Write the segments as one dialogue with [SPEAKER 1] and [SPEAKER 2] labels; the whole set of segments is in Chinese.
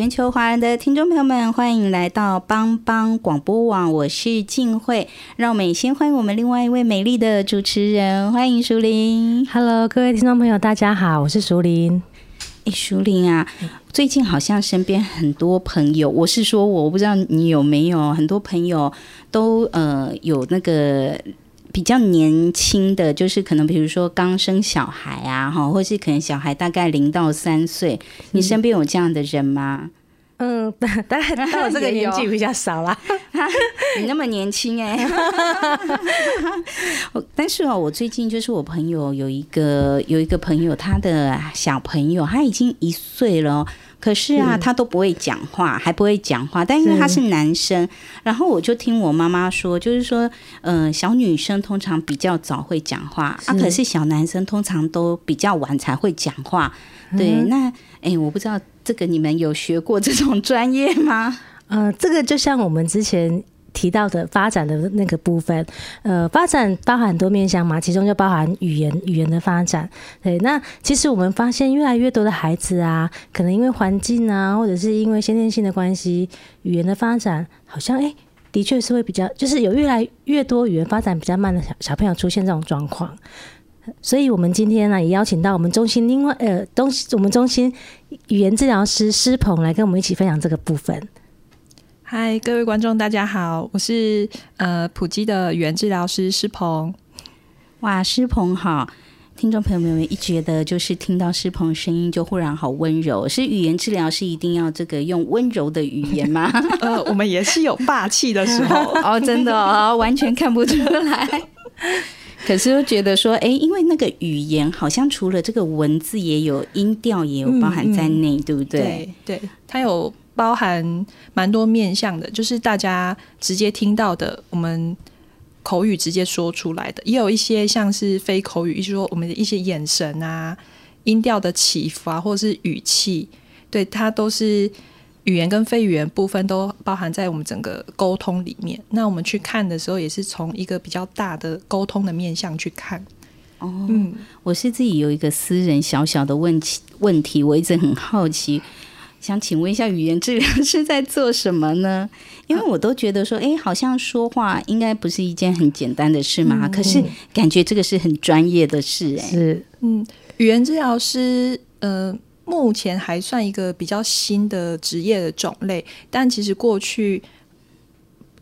[SPEAKER 1] 全球华人的听众朋友们，欢迎来到帮帮广播网，我是静慧。让我们先欢迎我们另外一位美丽的主持人，欢迎淑玲。
[SPEAKER 2] Hello，各位听众朋友，大家好，我是淑玲。
[SPEAKER 1] 哎，淑玲啊，最近好像身边很多朋友，我是说，我不知道你有没有很多朋友都呃有那个。比较年轻的，就是可能比如说刚生小孩啊，哈，或是可能小孩大概零到三岁，你身边有这样的人吗？
[SPEAKER 2] 嗯，当然到我这个年纪比较少啦。
[SPEAKER 1] 你那么年轻哎、欸，但是哦，我最近就是我朋友有一个有一个朋友，他的小朋友他已经一岁了。可是啊，他都不会讲话，还不会讲话。但因为他是男生，然后我就听我妈妈说，就是说，嗯、呃，小女生通常比较早会讲话啊，可是小男生通常都比较晚才会讲话。对，嗯、那哎，我不知道这个你们有学过这种专业吗？
[SPEAKER 2] 呃，这个就像我们之前。提到的发展的那个部分，呃，发展包含很多面向嘛，其中就包含语言语言的发展。对，那其实我们发现越来越多的孩子啊，可能因为环境啊，或者是因为先天性的关系，语言的发展好像哎、的确是会比较，就是有越来越多语言发展比较慢的小小朋友出现这种状况。所以，我们今天呢，也邀请到我们中心另外呃东我们中心语言治疗师施鹏来跟我们一起分享这个部分。
[SPEAKER 3] 嗨，各位观众，大家好，我是呃普基的语言治疗师施鹏。
[SPEAKER 1] 哇，施鹏好！听众朋友们一觉得就是听到诗鹏声音就忽然好温柔，是语言治疗是一定要这个用温柔的语言吗？
[SPEAKER 3] 呃，我们也是有霸气的时候
[SPEAKER 1] 哦，真的哦，完全看不出来。可是又觉得说，哎，因为那个语言好像除了这个文字，也有音调，也有包含在内，嗯、对不对？
[SPEAKER 3] 对，对，它有。包含蛮多面向的，就是大家直接听到的，我们口语直接说出来的，也有一些像是非口语，就是说我们的一些眼神啊、音调的起伏啊，或者是语气，对，它都是语言跟非语言部分都包含在我们整个沟通里面。那我们去看的时候，也是从一个比较大的沟通的面向去看。
[SPEAKER 1] 哦，嗯，我是自己有一个私人小小的问题，问题我一直很好奇。想请问一下，语言治疗是在做什么呢？因为我都觉得说，哎，好像说话应该不是一件很简单的事嘛。可是感觉这个是很专业的事，哎，
[SPEAKER 3] 是，嗯，语言治疗师，呃，目前还算一个比较新的职业的种类，但其实过去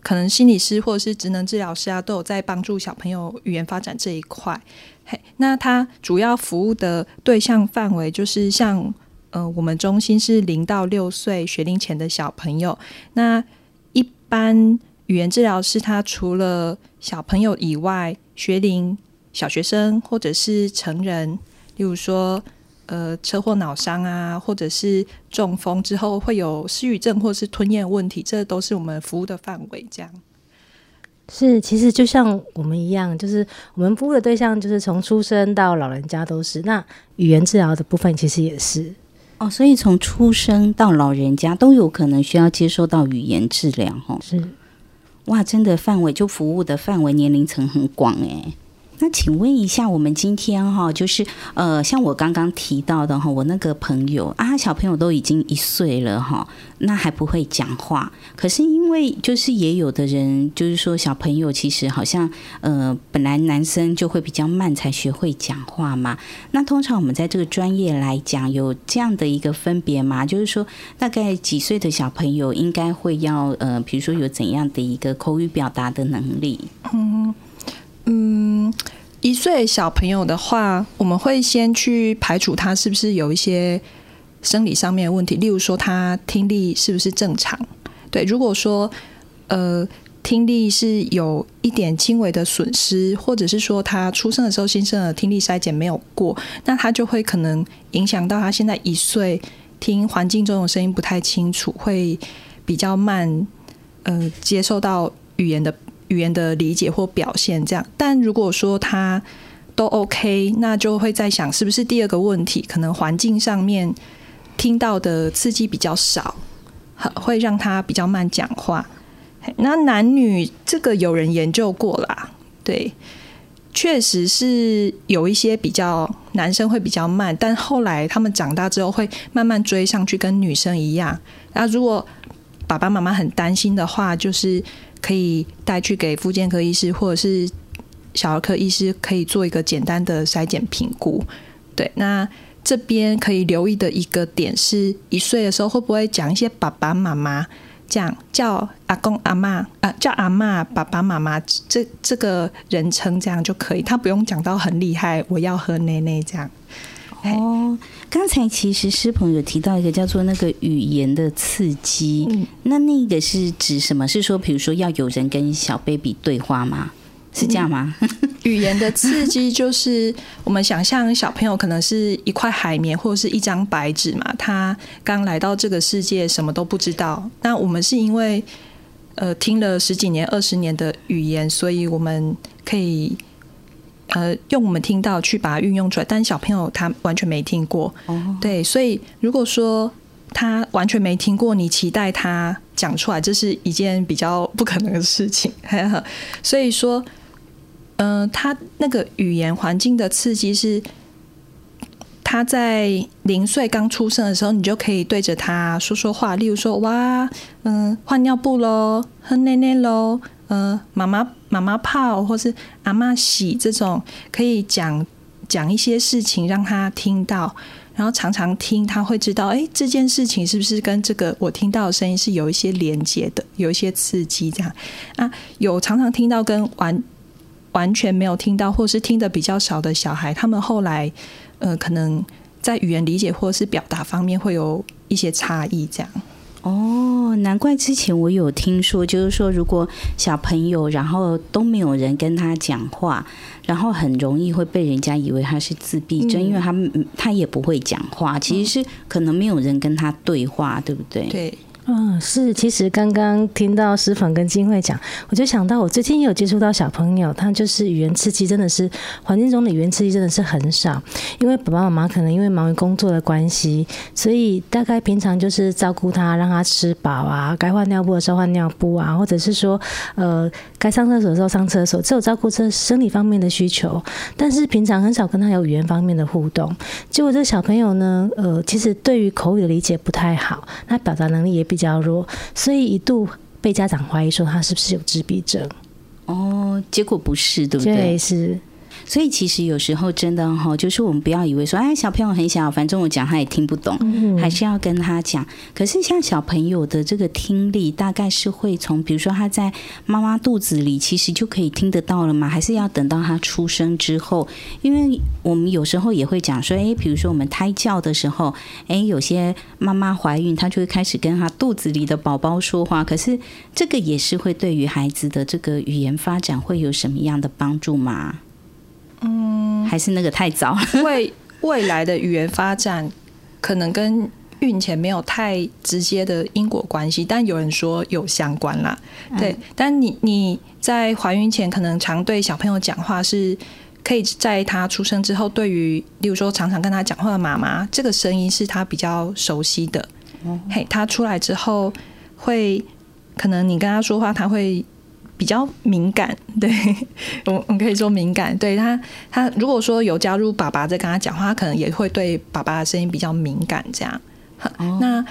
[SPEAKER 3] 可能心理师或者是职能治疗师啊，都有在帮助小朋友语言发展这一块。嘿，那他主要服务的对象范围就是像。呃，我们中心是零到六岁学龄前的小朋友。那一般语言治疗师，他除了小朋友以外，学龄小学生或者是成人，例如说呃车祸脑伤啊，或者是中风之后会有失语症或是吞咽问题，这都是我们服务的范围。这样。
[SPEAKER 2] 是，其实就像我们一样，就是我们服务的对象，就是从出生到老人家都是。那语言治疗的部分，其实也是。
[SPEAKER 1] 哦，所以从出生到老人家都有可能需要接受到语言治疗，哦，
[SPEAKER 2] 是，
[SPEAKER 1] 哇，真的范围就服务的范围年龄层很广诶。那请问一下，我们今天哈，就是呃，像我刚刚提到的哈，我那个朋友啊，小朋友都已经一岁了哈，那还不会讲话。可是因为就是也有的人就是说，小朋友其实好像呃，本来男生就会比较慢才学会讲话嘛。那通常我们在这个专业来讲，有这样的一个分别吗？就是说，大概几岁的小朋友应该会要呃，比如说有怎样的一个口语表达的能力？
[SPEAKER 3] 嗯。嗯，一岁小朋友的话，我们会先去排除他是不是有一些生理上面的问题，例如说他听力是不是正常？对，如果说呃听力是有一点轻微的损失，或者是说他出生的时候新生儿听力筛检没有过，那他就会可能影响到他现在一岁听环境中的声音不太清楚，会比较慢，呃，接受到语言的。语言的理解或表现这样，但如果说他都 OK，那就会在想是不是第二个问题，可能环境上面听到的刺激比较少，会让他比较慢讲话。那男女这个有人研究过啦，对，确实是有一些比较男生会比较慢，但后来他们长大之后会慢慢追上去，跟女生一样。那如果爸爸妈妈很担心的话，就是。可以带去给妇健科医师或者是小儿科医师，可以做一个简单的筛检评估。对，那这边可以留意的一个点是，一岁的时候会不会讲一些爸爸妈妈这样叫阿公阿妈啊，叫阿妈爸爸妈妈这这个人称这样就可以，他不用讲到很厉害，我要喝奶奶这样。
[SPEAKER 1] 哦，刚才其实师朋有提到一个叫做那个语言的刺激，嗯、那那个是指什么？是说，比如说要有人跟小 baby 对话吗？是这样吗？
[SPEAKER 3] 嗯、语言的刺激就是我们想象小朋友可能是一块海绵或者是一张白纸嘛，他刚来到这个世界，什么都不知道。那我们是因为呃听了十几年、二十年的语言，所以我们可以。呃，用我们听到去把它运用出来，但小朋友他完全没听过，oh. 对，所以如果说他完全没听过，你期待他讲出来，这是一件比较不可能的事情。所以说，嗯、呃，他那个语言环境的刺激是，他在零岁刚出生的时候，你就可以对着他说说话，例如说，哇，嗯、呃，换尿布喽，喝奶奶喽。嗯，妈妈妈妈泡，或是阿嬷洗，这种可以讲讲一些事情让他听到，然后常常听，他会知道，哎，这件事情是不是跟这个我听到的声音是有一些连接的，有一些刺激这样啊？有常常听到跟完完全没有听到，或是听得比较少的小孩，他们后来呃，可能在语言理解或是表达方面会有一些差异这样。
[SPEAKER 1] 哦，难怪之前我有听说，就是说，如果小朋友然后都没有人跟他讲话，然后很容易会被人家以为他是自闭症，嗯、因为他他也不会讲话，其实是可能没有人跟他对话，对不对？
[SPEAKER 3] 对。
[SPEAKER 2] 嗯，是，其实刚刚听到诗逢跟金慧讲，我就想到我最近也有接触到小朋友，他就是语言刺激真的是环境中的语言刺激真的是很少，因为爸爸妈妈可能因为忙于工作的关系，所以大概平常就是照顾他，让他吃饱啊，该换尿布的时候换尿布啊，或者是说呃该上厕所的时候上厕所，只有照顾这生理方面的需求，但是平常很少跟他有语言方面的互动。结果这小朋友呢，呃，其实对于口语的理解不太好，他表达能力也比。比较弱，所以一度被家长怀疑说他是不是有自闭症？
[SPEAKER 1] 哦，结果不是，对不对？
[SPEAKER 2] 对，是。
[SPEAKER 1] 所以其实有时候真的哈，就是我们不要以为说，哎，小朋友很小，反正我讲他也听不懂，嗯、还是要跟他讲。可是像小朋友的这个听力，大概是会从，比如说他在妈妈肚子里，其实就可以听得到了吗？还是要等到他出生之后？因为我们有时候也会讲说，哎，比如说我们胎教的时候，哎，有些妈妈怀孕，她就会开始跟她肚子里的宝宝说话。可是这个也是会对于孩子的这个语言发展会有什么样的帮助吗？
[SPEAKER 3] 嗯，
[SPEAKER 1] 还是那个太早。
[SPEAKER 3] 未未来的语言发展可能跟孕前没有太直接的因果关系，但有人说有相关啦。对，嗯、但你你在怀孕前可能常对小朋友讲话，是可以在他出生之后，对于例如说常常跟他讲话的妈妈，这个声音是他比较熟悉的。嗯、嘿，他出来之后会可能你跟他说话，他会。比较敏感，对 我，我可以说敏感。对他，他如果说有加入爸爸在跟他讲话，他可能也会对爸爸的声音比较敏感。这样，哦、那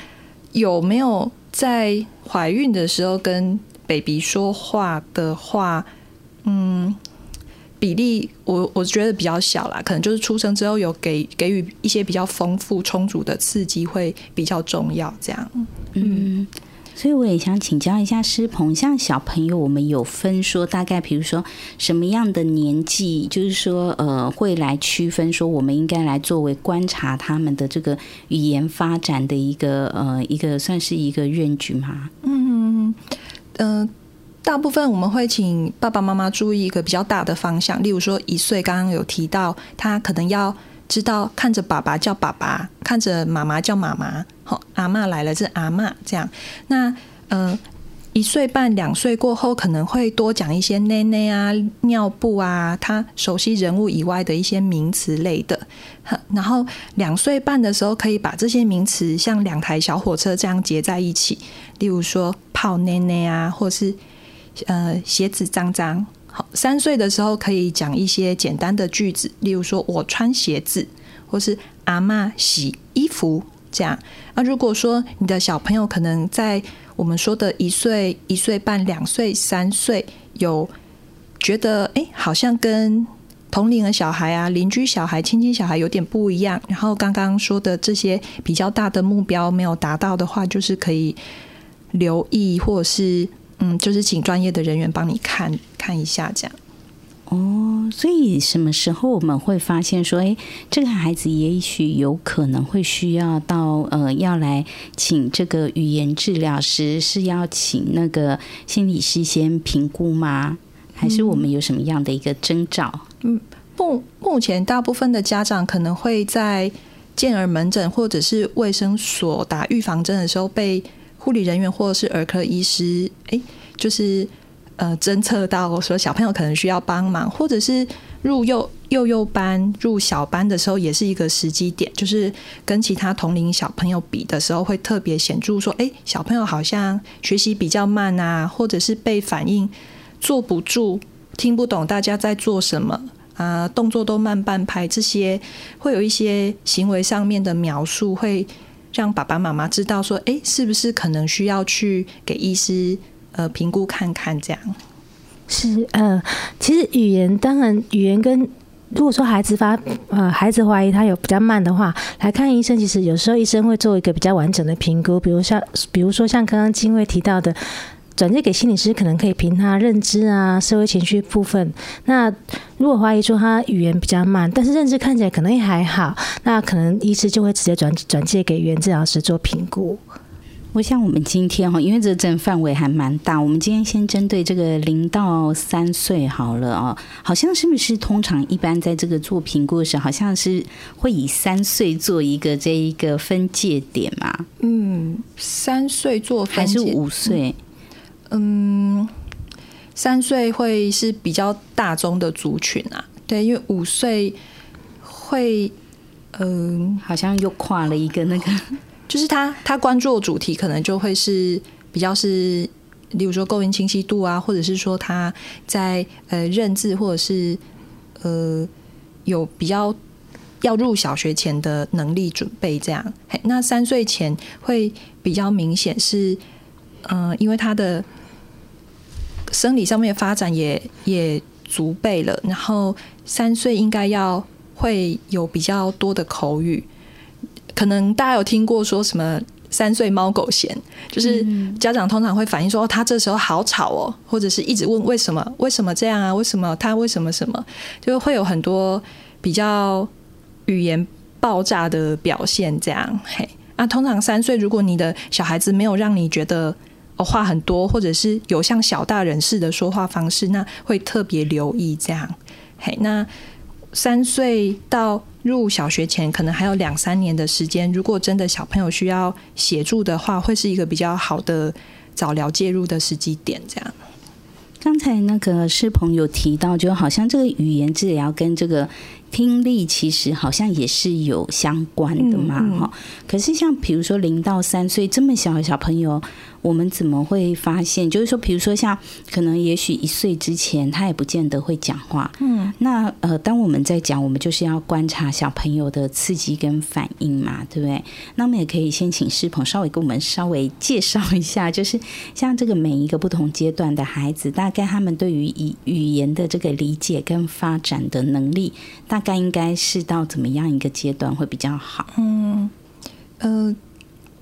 [SPEAKER 3] 有没有在怀孕的时候跟 baby 说话的话，嗯，比例我我觉得比较小啦，可能就是出生之后有给给予一些比较丰富充足的刺激会比较重要。这样，嗯。
[SPEAKER 1] 所以我也想请教一下诗鹏，像小朋友，我们有分说大概，比如说什么样的年纪，就是说呃，会来区分说我们应该来作为观察他们的这个语言发展的一个呃一个算是一个 range 吗？
[SPEAKER 3] 嗯嗯、呃，大部分我们会请爸爸妈妈注意一个比较大的方向，例如说一岁，刚刚有提到他可能要知道看着爸爸叫爸爸，看着妈妈叫妈妈。好，阿嬷来了，是阿嬷这样。那呃，一岁半、两岁过后，可能会多讲一些奶奶啊、尿布啊，他熟悉人物以外的一些名词类的。然后两岁半的时候，可以把这些名词像两台小火车这样结在一起，例如说泡奶奶啊，或是呃鞋子脏脏。好，三岁的时候可以讲一些简单的句子，例如说我穿鞋子，或是阿嬷洗衣服。这样，那如果说你的小朋友可能在我们说的一岁、一岁半、两岁、三岁，有觉得哎、好像跟同龄的小孩啊、邻居小孩、亲戚小孩有点不一样，然后刚刚说的这些比较大的目标没有达到的话，就是可以留意，或者是嗯，就是请专业的人员帮你看看一下，这样。
[SPEAKER 1] 哦，所以什么时候我们会发现说，哎，这个孩子也许有可能会需要到呃，要来请这个语言治疗师，是要请那个心理师先评估吗？还是我们有什么样的一个征兆？
[SPEAKER 3] 嗯，目目前大部分的家长可能会在健儿门诊或者是卫生所打预防针的时候，被护理人员或者是儿科医师，哎，就是。呃，侦测到说小朋友可能需要帮忙，或者是入幼幼幼班、入小班的时候，也是一个时机点，就是跟其他同龄小朋友比的时候，会特别显著。说，哎，小朋友好像学习比较慢啊，或者是被反应坐不住，听不懂大家在做什么啊，动作都慢半拍，这些会有一些行为上面的描述，会让爸爸妈妈知道说，哎，是不是可能需要去给医师。呃，评估看看这样
[SPEAKER 2] 是呃，其实语言当然语言跟如果说孩子发呃孩子怀疑他有比较慢的话，来看医生，其实有时候医生会做一个比较完整的评估，比如像比如说像刚刚金卫提到的，转介给心理师，可能可以凭他认知啊、社会情绪部分。那如果怀疑说他语言比较慢，但是认知看起来可能也还好，那可能医师就会直接转转介给语言治疗师做评估。
[SPEAKER 1] 我想我们今天哈，因为这个范围还蛮大，我们今天先针对这个零到三岁好了哦，好像是不是通常一般在这个做评估的时候，好像是会以三岁做一个这一个分界点嘛？
[SPEAKER 3] 嗯，三岁做分
[SPEAKER 1] 还是五岁？
[SPEAKER 3] 嗯，三岁会是比较大宗的族群啊，对，因为五岁会，嗯、呃，
[SPEAKER 1] 好像又跨了一个那个。
[SPEAKER 3] 就是他，他关注的主题可能就会是比较是，例如说构音清晰度啊，或者是说他在呃认字，或者是呃有比较要入小学前的能力准备这样。那三岁前会比较明显是，嗯、呃，因为他的生理上面发展也也足备了，然后三岁应该要会有比较多的口语。可能大家有听过说什么三岁猫狗嫌，就是家长通常会反映说，他这时候好吵哦，或者是一直问为什么为什么这样啊？为什么他为什么什么？就会有很多比较语言爆炸的表现这样。嘿，那通常三岁，如果你的小孩子没有让你觉得哦话很多，或者是有像小大人似的说话方式，那会特别留意这样。嘿，那。三岁到入小学前，可能还有两三年的时间。如果真的小朋友需要协助的话，会是一个比较好的早疗介入的时机点。这样。
[SPEAKER 1] 刚才那个是朋友提到，就好像这个语言治疗跟这个。听力其实好像也是有相关的嘛，哈、嗯。可是像比如说零到三岁这么小的小朋友。我们怎么会发现？就是说，比如说像可能也许一岁之前，他也不见得会讲话。嗯，那呃，当我们在讲，我们就是要观察小朋友的刺激跟反应嘛，对不对？那我们也可以先请师鹏稍微给我们稍微介绍一下，就是像这个每一个不同阶段的孩子，大概他们对于语语言的这个理解跟发展的能力，大概应该是到怎么样一个阶段会比较好？
[SPEAKER 3] 嗯，呃。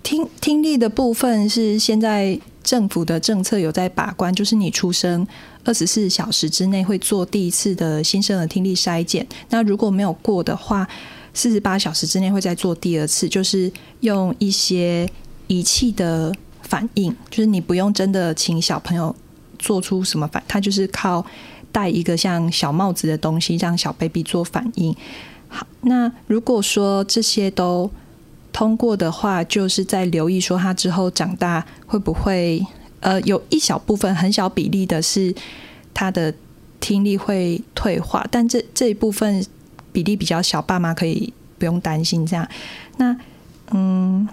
[SPEAKER 3] 听听力的部分是现在政府的政策有在把关，就是你出生二十四小时之内会做第一次的新生儿听力筛检。那如果没有过的话，四十八小时之内会再做第二次，就是用一些仪器的反应，就是你不用真的请小朋友做出什么反，他就是靠戴一个像小帽子的东西让小 baby 做反应。好，那如果说这些都通过的话，就是在留意说他之后长大会不会，呃，有一小部分很小比例的是他的听力会退化，但这这一部分比例比较小，爸妈可以不用担心这样。那嗯，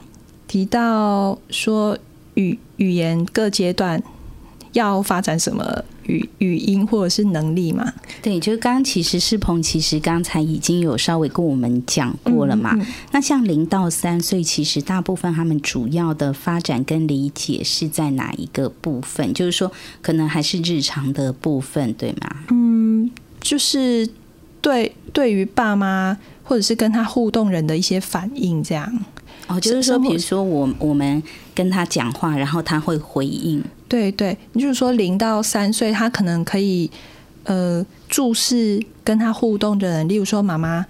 [SPEAKER 3] 提到说语语言各阶段要发展什么？语语音或者是能力嘛？
[SPEAKER 1] 对，就是刚刚其实世鹏其实刚才已经有稍微跟我们讲过了嘛。嗯嗯、那像零到三岁，其实大部分他们主要的发展跟理解是在哪一个部分？就是说，可能还是日常的部分，对吗？
[SPEAKER 3] 嗯，就是对对于爸妈或者是跟他互动人的一些反应，这样。
[SPEAKER 1] 哦，就是说，比如说我我们跟他讲话，然后他会回应。
[SPEAKER 3] 对对，就是说零到三岁，他可能可以呃注视跟他互动的人，例如说妈妈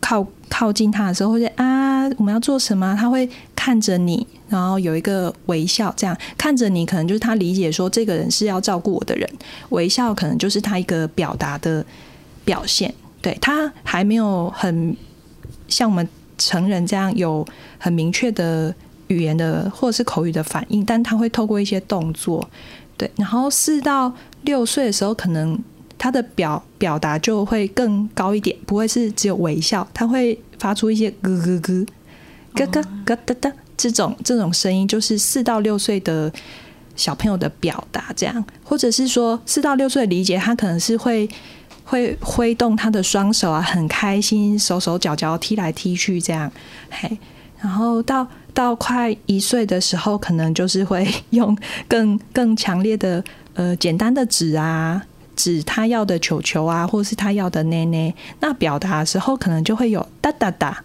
[SPEAKER 3] 靠靠近他的时候，或者啊我们要做什么，他会看着你，然后有一个微笑，这样看着你，可能就是他理解说这个人是要照顾我的人，微笑可能就是他一个表达的表现。对，他还没有很像我们成人这样有很明确的。语言的或者是口语的反应，但他会透过一些动作，对。然后四到六岁的时候，可能他的表表达就会更高一点，不会是只有微笑，他会发出一些咯咯咯、咯咯咯哒哒这种这种声音，就是四到六岁的小朋友的表达这样，或者是说四到六岁的理解，他可能是会会挥动他的双手啊，很开心，手手脚脚踢来踢去这样，嘿，然后到。到快一岁的时候，可能就是会 用更更强烈的呃简单的指啊，指他要的球球啊，或是他要的奶奶。那表达的时候，可能就会有哒哒哒，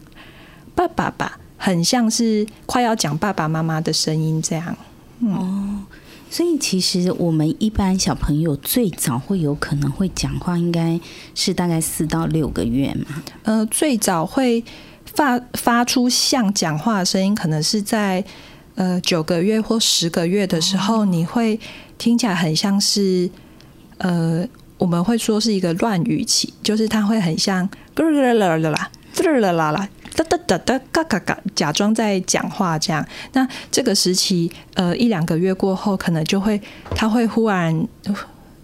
[SPEAKER 3] 爸爸爸，很像是快要讲爸爸妈妈的声音这样。嗯、哦，
[SPEAKER 1] 所以其实我们一般小朋友最早会有可能会讲话，应该是大概四到六个月嘛。
[SPEAKER 3] 呃，最早会。发发出像讲话的声音，可能是在呃九个月或十个月的时候，你会听起来很像是呃，我们会说是一个乱语期，就是它会很像咯啦啦啦啦啦啦啦哒哒哒哒嘎嘎嘎，假装在讲话这样。那这个时期呃一两个月过后，可能就会他会忽然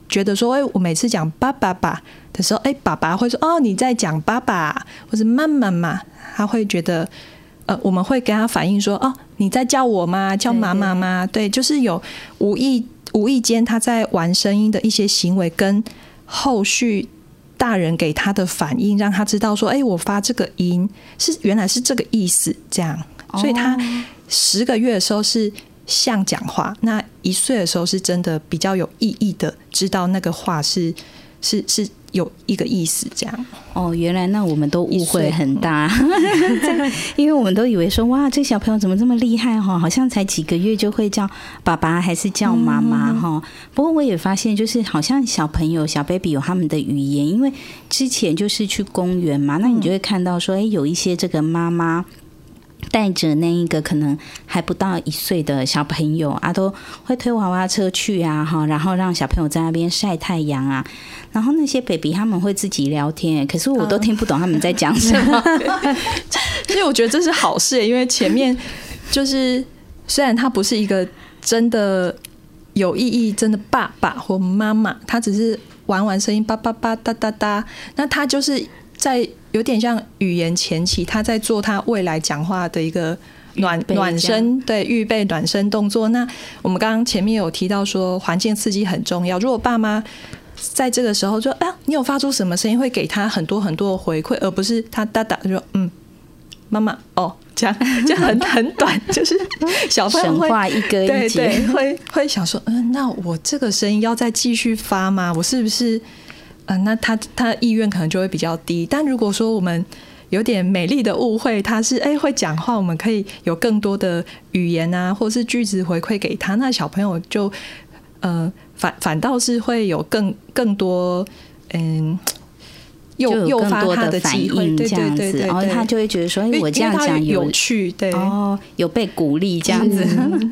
[SPEAKER 3] 觉得说，哎，我每次讲爸爸爸的时候，哎，爸爸会说哦你在讲爸爸，或者妈妈嘛。他会觉得，呃，我们会跟他反映说，哦，你在叫我吗？叫妈妈吗？对，就是有无意无意间他在玩声音的一些行为，跟后续大人给他的反应，让他知道说，哎，我发这个音是原来是这个意思，这样。所以他十个月的时候是像讲话，那一岁的时候是真的比较有意义的，知道那个话是是是。有一个意思，这样
[SPEAKER 1] 哦，原来那我们都误会很大，因为我们都以为说哇，这小朋友怎么这么厉害哈？好像才几个月就会叫爸爸还是叫妈妈哈？不过我也发现，就是好像小朋友小 baby 有他们的语言，因为之前就是去公园嘛，那你就会看到说，哎，有一些这个妈妈。带着那一个可能还不到一岁的小朋友啊，都会推娃娃车去啊，哈，然后让小朋友在那边晒太阳啊。然后那些 baby 他们会自己聊天，可是我都听不懂他们在讲什么。
[SPEAKER 3] 所以我觉得这是好事，因为前面就是虽然他不是一个真的有意义、真的爸爸或妈妈，他只是玩玩声音，叭叭叭哒哒哒。那他就是在。有点像语言前期，他在做他未来讲话的一个暖暖身，对，预备暖身动作。那我们刚刚前面有提到说，环境刺激很重要。如果爸妈在这个时候说：“啊，你有发出什么声音？”会给他很多很多的回馈，而不是他哒哒说：“嗯，妈妈哦，这样这样很很短，就是小朋友会
[SPEAKER 1] 一个一
[SPEAKER 3] 对对，会会想说：嗯，那我这个声音要再继续发吗？我是不是？”嗯、呃，那他他的意愿可能就会比较低。但如果说我们有点美丽的误会，他是哎会讲话，我们可以有更多的语言啊，或是句子回馈给他，那小朋友就呃反反倒是会有更更多嗯诱诱发他的机会，对对对对，
[SPEAKER 1] 然后他就会觉得说，哎，我这样讲有，
[SPEAKER 3] 有趣，对
[SPEAKER 1] 哦，有被鼓励这样子。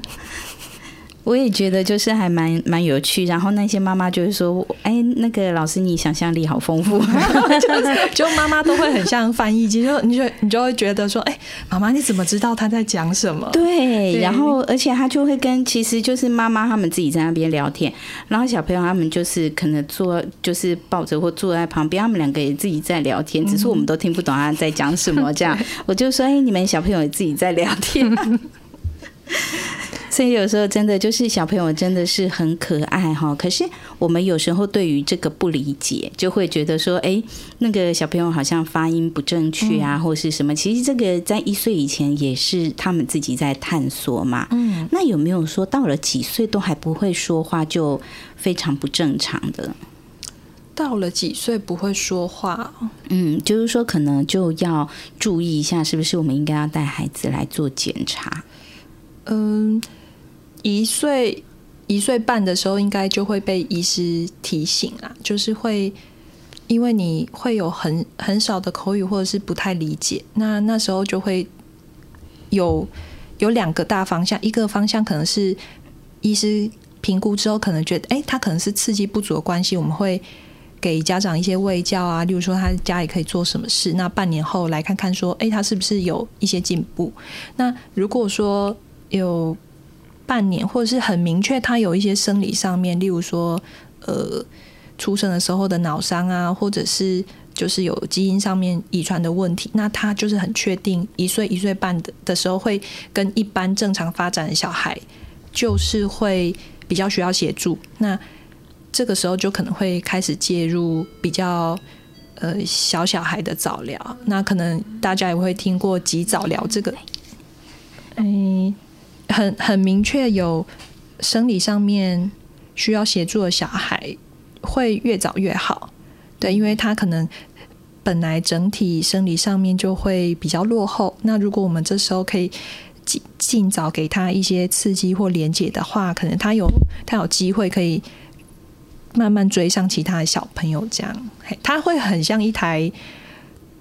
[SPEAKER 1] 我也觉得就是还蛮蛮有趣，然后那些妈妈就是说：“哎，那个老师你想象力好丰富。”
[SPEAKER 3] 就妈妈都会很像翻译机，就你就你就会觉得说：“哎，妈妈你怎么知道他在讲什么？”
[SPEAKER 1] 对，对然后而且他就会跟其实就是妈妈他们自己在那边聊天，然后小朋友他们就是可能坐就是抱着或坐在旁边，他们两个也自己在聊天，只是我们都听不懂他在讲什么。这样 我就说：“哎，你们小朋友也自己在聊天。”所以有时候真的就是小朋友真的是很可爱哈，可是我们有时候对于这个不理解，就会觉得说，哎，那个小朋友好像发音不正确啊，或是什么。其实这个在一岁以前也是他们自己在探索嘛。嗯，那有没有说到了几岁都还不会说话就非常不正常的？
[SPEAKER 3] 到了几岁不会说话？
[SPEAKER 1] 嗯，就是说可能就要注意一下，是不是我们应该要带孩子来做检查？
[SPEAKER 3] 嗯。一岁一岁半的时候，应该就会被医师提醒啊，就是会因为你会有很很少的口语，或者是不太理解，那那时候就会有有两个大方向，一个方向可能是医师评估之后，可能觉得哎，他可能是刺激不足的关系，我们会给家长一些喂教啊，例如说他家里可以做什么事，那半年后来看看说，哎，他是不是有一些进步？那如果说有。半年，或者是很明确，他有一些生理上面，例如说，呃，出生的时候的脑伤啊，或者是就是有基因上面遗传的问题，那他就是很确定，一岁一岁半的的时候会跟一般正常发展的小孩，就是会比较需要协助。那这个时候就可能会开始介入比较呃小小孩的早疗。那可能大家也会听过及早疗这个，嗯。很很明确，有生理上面需要协助的小孩，会越早越好。对，因为他可能本来整体生理上面就会比较落后。那如果我们这时候可以尽尽早给他一些刺激或连结的话，可能他有他有机会可以慢慢追上其他的小朋友。这样，他会很像一台。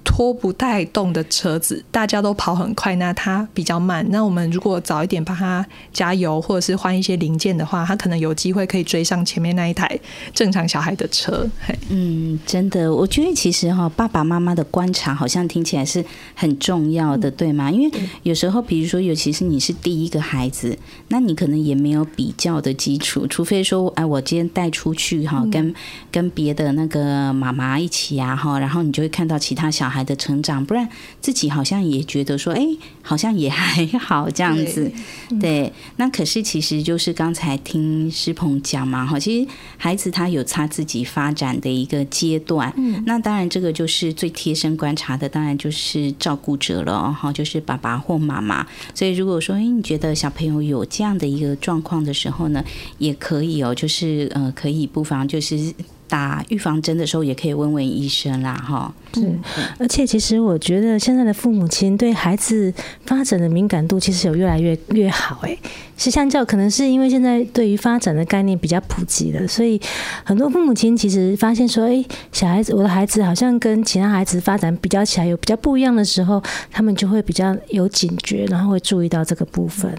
[SPEAKER 3] 拖不带动的车子，大家都跑很快，那它比较慢。那我们如果早一点帮他加油，或者是换一些零件的话，他可能有机会可以追上前面那一台正常小孩的车。
[SPEAKER 1] 嗯，真的，我觉得其实哈，爸爸妈妈的观察好像听起来是很重要的，对吗？因为有时候，比如说，尤其是你是第一个孩子，那你可能也没有比较的基础，除非说，哎，我今天带出去哈，跟跟别的那个妈妈一起啊哈，然后你就会看到其他小孩。孩的成长，不然自己好像也觉得说，哎，好像也还好这样子。对，对，那可是其实就是刚才听师鹏讲嘛，哈，其实孩子他有他自己发展的一个阶段。嗯，那当然这个就是最贴身观察的，当然就是照顾者了，哈，就是爸爸或妈妈。所以如果说，哎，你觉得小朋友有这样的一个状况的时候呢，也可以哦，就是呃，可以不妨就是。
[SPEAKER 4] 打预防针的时候，也可以问问医生啦，哈。
[SPEAKER 2] 是，而且其实我觉得现在的父母亲对孩子发展的敏感度其实有越来越越好，哎，是相较可能是因为现在对于发展的概念比较普及了，所以很多父母亲其实发现说，哎，小孩子，我的孩子好像跟其他孩子发展比较起来有比较不一样的时候，他们就会比较有警觉，然后会注意到这个部分。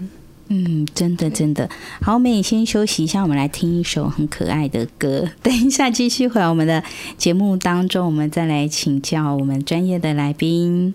[SPEAKER 4] 嗯，真的真的好，我们也先休息一下，我们来听一首很可爱的歌。等一下继续回来我们的节目当中，我们再来请教我们专业的来宾。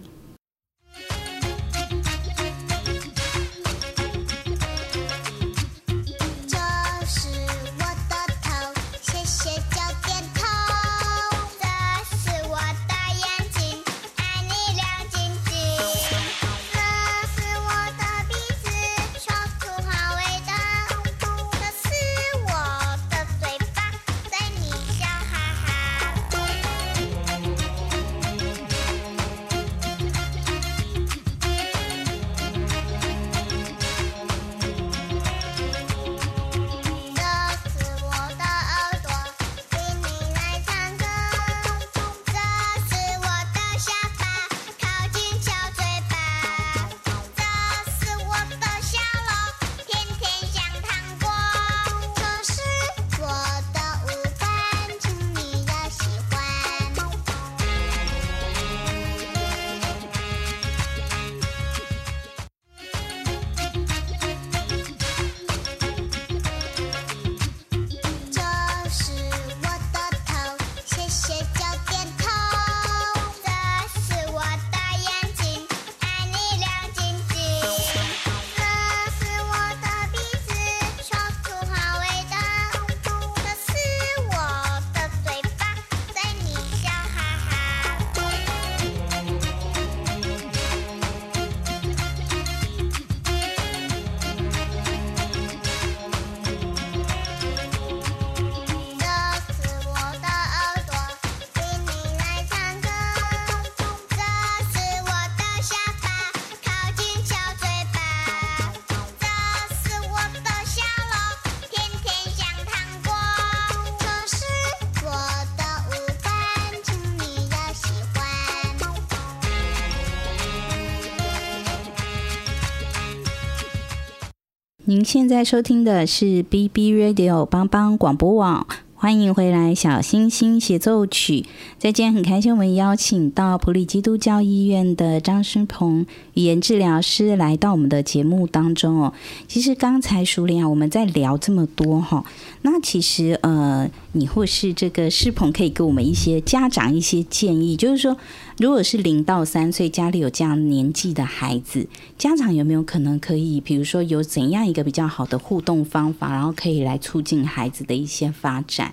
[SPEAKER 4] 您现在收听的是 BB Radio 帮帮广播网，欢迎回来，小星星协奏曲。再见很开心，我们邀请到普利基督教医院的张诗鹏语言治疗师来到我们的节目当中哦。其实刚才淑铃啊，我们在聊这么多哈，那其实呃，你或是这个诗鹏可以给我们一些家长一些建议，就是说。如果是零到三岁家里有这样年纪的孩子，家长有没有可能可以，比如说有怎样一个比较好的互动方法，然后可以来促进孩子的一些发展？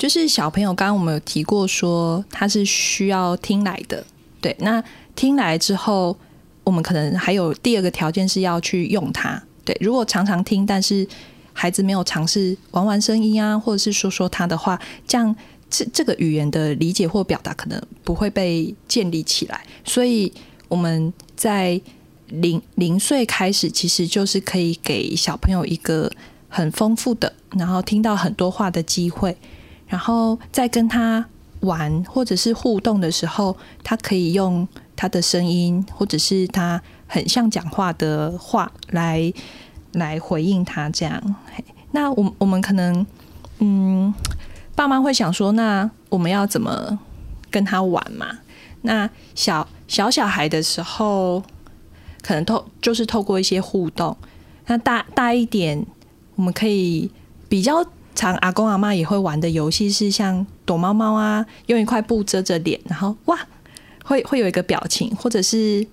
[SPEAKER 3] 就是小朋友刚刚我们有提过说他是需要听来的，对，那听来之后，我们可能还有第二个条件是要去用它，对，如果常常听，但是孩子没有尝试玩玩声音啊，或者是说说他的话，这样。这这个语言的理解或表达可能不会被建立起来，所以我们在零零岁开始，其实就是可以给小朋友一个很丰富的，然后听到很多话的机会，然后在跟他玩或者是互动的时候，他可以用他的声音或者是他很像讲话的话来来回应他这样。那我我们可能嗯。爸妈会想说：“那我们要怎么跟他玩嘛？”那小小小孩的时候，可能透就是透过一些互动。那大大一点，我们可以比较常阿公阿妈也会玩的游戏是像躲猫猫啊，用一块布遮着脸，然后哇，会会有一个表情，或者是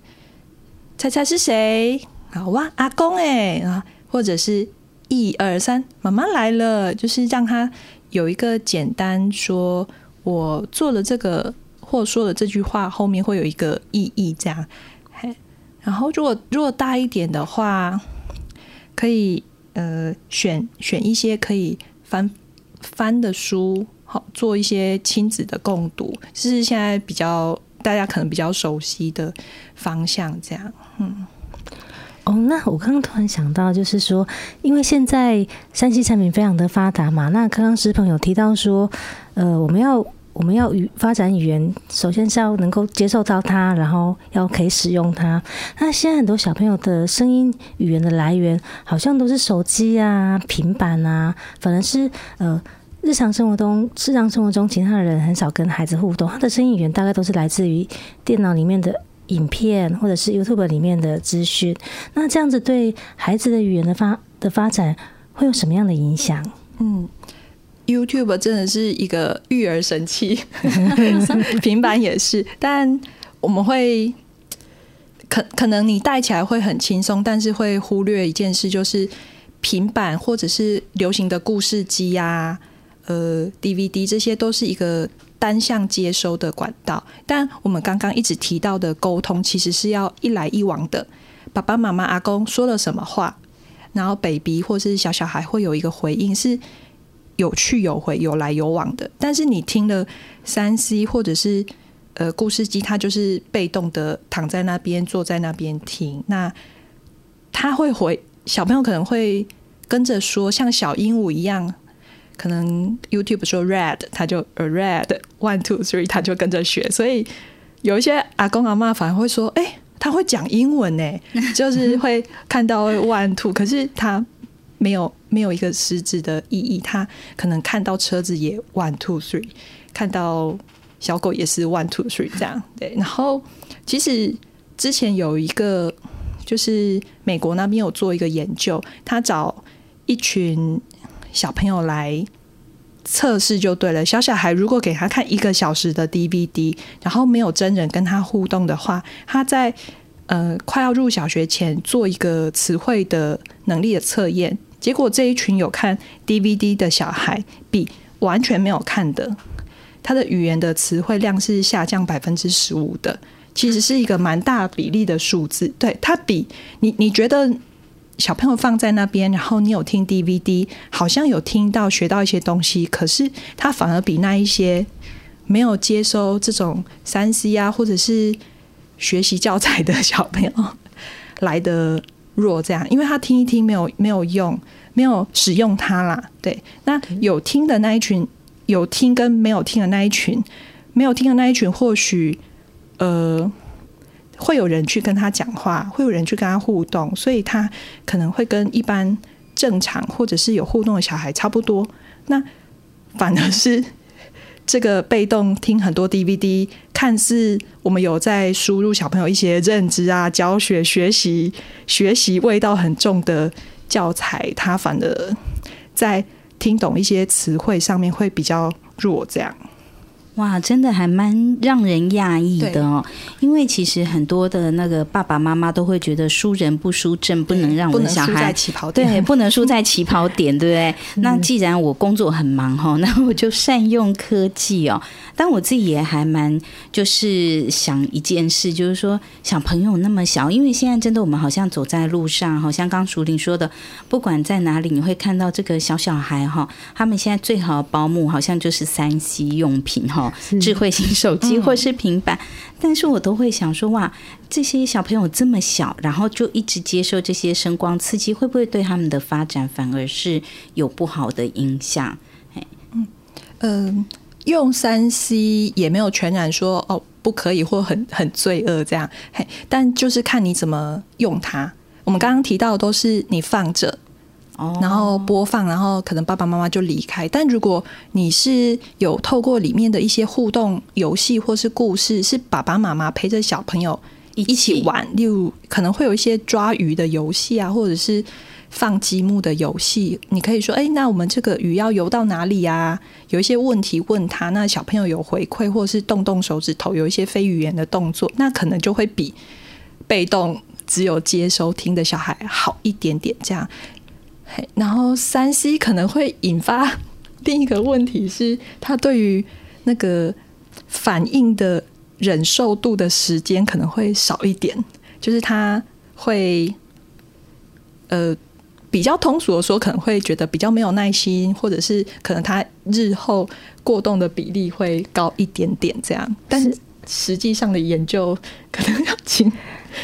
[SPEAKER 3] 猜猜是谁？然后哇，阿公哎啊，或者是一二三，妈妈来了，就是让他。有一个简单说，我做了这个或说了这句话，后面会有一个意义，这样。嘿，然后如果如果大一点的话，可以呃选选一些可以翻翻的书，好做一些亲子的共读，是现在比较大家可能比较熟悉的方向，这样。嗯。
[SPEAKER 2] 哦，那我刚刚突然想到，就是说，因为现在山西产品非常的发达嘛，那刚刚石鹏有提到说，呃，我们要我们要语发展语言，首先是要能够接受到它，然后要可以使用它。那现在很多小朋友的声音语言的来源，好像都是手机啊、平板啊，反而是呃，日常生活中日常生活中其他的人很少跟孩子互动，他的声音语言大概都是来自于电脑里面的。影片或者是 YouTube 里面的资讯，那这样子对孩子的语言的发的发展会有什么样的影响？
[SPEAKER 3] 嗯，YouTube 真的是一个育儿神器，平板也是，但我们会可可能你带起来会很轻松，但是会忽略一件事，就是平板或者是流行的故事机呀、啊，呃，DVD 这些都是一个。单向接收的管道，但我们刚刚一直提到的沟通，其实是要一来一往的。爸爸妈妈、阿公说了什么话，然后 baby 或是小小孩会有一个回应，是有去有回、有来有往的。但是你听了三 C 或者是呃故事机，它就是被动的躺在那边、坐在那边听。那他会回，小朋友可能会跟着说，像小鹦鹉一样。可能 YouTube 说 red，他就 a red one two three，他就跟着学。所以有一些阿公阿嬷反而会说：“哎、欸，他会讲英文呢，就是会看到 one two，可是他没有没有一个实质的意义。他可能看到车子也 one two three，看到小狗也是 one two three 这样。对，然后其实之前有一个就是美国那边有做一个研究，他找一群。小朋友来测试就对了。小小孩如果给他看一个小时的 DVD，然后没有真人跟他互动的话，他在呃快要入小学前做一个词汇的能力的测验，结果这一群有看 DVD 的小孩比完全没有看的，他的语言的词汇量是下降百分之十五的，其实是一个蛮大比例的数字。对，他比你你觉得？小朋友放在那边，然后你有听 DVD，好像有听到学到一些东西，可是他反而比那一些没有接收这种三 C 啊，或者是学习教材的小朋友来的弱。这样，因为他听一听没有没有用，没有使用它啦。对，那有听的那一群，有听跟没有听的那一群，没有听的那一群，或许呃。会有人去跟他讲话，会有人去跟他互动，所以他可能会跟一般正常或者是有互动的小孩差不多。那反而是这个被动听很多 DVD，看似我们有在输入小朋友一些认知啊、教学、学习、学习味道很重的教材，他反而在听懂一些词汇上面会比较弱，这样。
[SPEAKER 1] 哇，真的还蛮让人讶异的哦。因为其实很多的那个爸爸妈妈都会觉得输人不输阵，不能让我的小孩
[SPEAKER 3] 在起跑点，
[SPEAKER 1] 对，不能输在起跑点，对不对？那既然我工作很忙哈，那我就善用科技哦。但我自己也还蛮就是想一件事，就是说小朋友那么小，因为现在真的我们好像走在路上，好像刚淑玲说的，不管在哪里，你会看到这个小小孩哈，他们现在最好的保姆好像就是三 C 用品哈。智慧型手机或是平板，但是我都会想说，哇，这些小朋友这么小，然后就一直接受这些声光刺激，会不会对他们的发展反而是有不好的影响？
[SPEAKER 3] 嗯嗯，用三 C 也没有全然说哦不可以或很很罪恶这样，嘿，但就是看你怎么用它。我们刚刚提到的都是你放着。然后播放，然后可能爸爸妈妈就离开。但如果你是有透过里面的一些互动游戏或是故事，是爸爸妈妈陪着小朋友一起玩，例如可能会有一些抓鱼的游戏啊，或者是放积木的游戏。你可以说：“哎，那我们这个鱼要游到哪里啊？”有一些问题问他，那小朋友有回馈，或者是动动手指头，有一些非语言的动作，那可能就会比被动只有接收听的小孩好一点点。这样。然后三 C 可能会引发 另一个问题是，他对于那个反应的忍受度的时间可能会少一点，就是他会呃比较通俗的说，可能会觉得比较没有耐心，或者是可能他日后过动的比例会高一点点这样。但是实际上的研究可能要请。